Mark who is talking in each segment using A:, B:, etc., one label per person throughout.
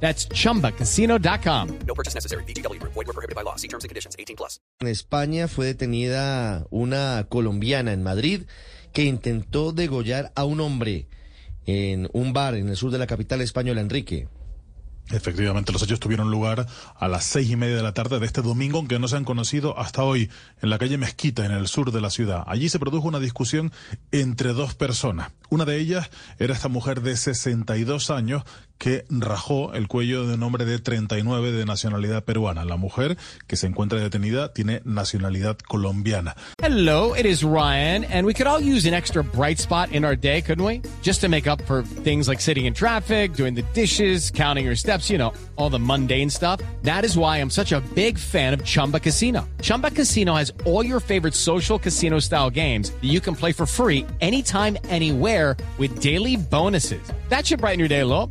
A: That's chumbacasino.com.
B: No purchase necessary. BGW. Void were prohibited by law. See terms and conditions. 18 plus.
C: En España fue detenida una colombiana en Madrid que intentó degollar a un hombre en un bar en el sur de la capital española, Enrique.
D: Efectivamente, los hechos tuvieron lugar a las seis y media de la tarde de este domingo, aunque no se han conocido hasta hoy, en la calle Mezquita, en el sur de la ciudad. Allí se produjo una discusión entre dos personas. Una de ellas era esta mujer de 62 años que rajó el cuello de un hombre de 39 de nacionalidad peruana. La mujer que se encuentra detenida tiene nacionalidad colombiana.
A: Hello, it is Ryan, and we could all use an extra bright spot in our day, couldn't we? Just to make up for things like sitting in traffic, doing the dishes, counting your steps, you know, all the mundane stuff. That is why I'm such a big fan of Chumba Casino. Chumba Casino has all your favorite social casino style games that you can play for free anytime, anywhere with daily bonuses. That should brighten your day a little.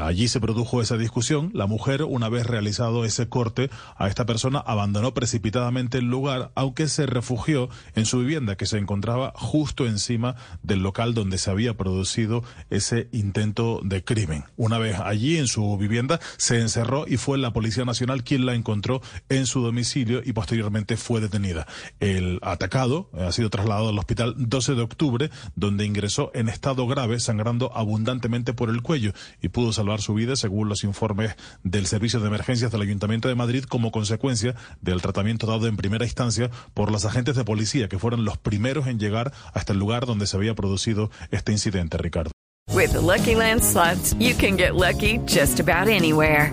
D: Allí se produjo esa discusión. La mujer, una vez realizado ese corte a esta persona, abandonó precipitadamente el lugar, aunque se refugió en su vivienda, que se encontraba justo encima del local donde se había producido ese intento de crimen. Una vez allí en su vivienda, se encerró y fue la Policía Nacional quien la encontró en su domicilio y posteriormente fue detenida. El atacado ha sido trasladado al hospital 12 de octubre, donde ingresó en estado grave, sangrando abundantemente por el cuello y salvar su vida según los informes del Servicio de Emergencias del Ayuntamiento de Madrid como consecuencia del tratamiento dado en primera instancia por los agentes de policía que fueron los primeros en llegar hasta el lugar donde se había producido este incidente, Ricardo.
E: With Lucky Land you can get lucky just about anywhere.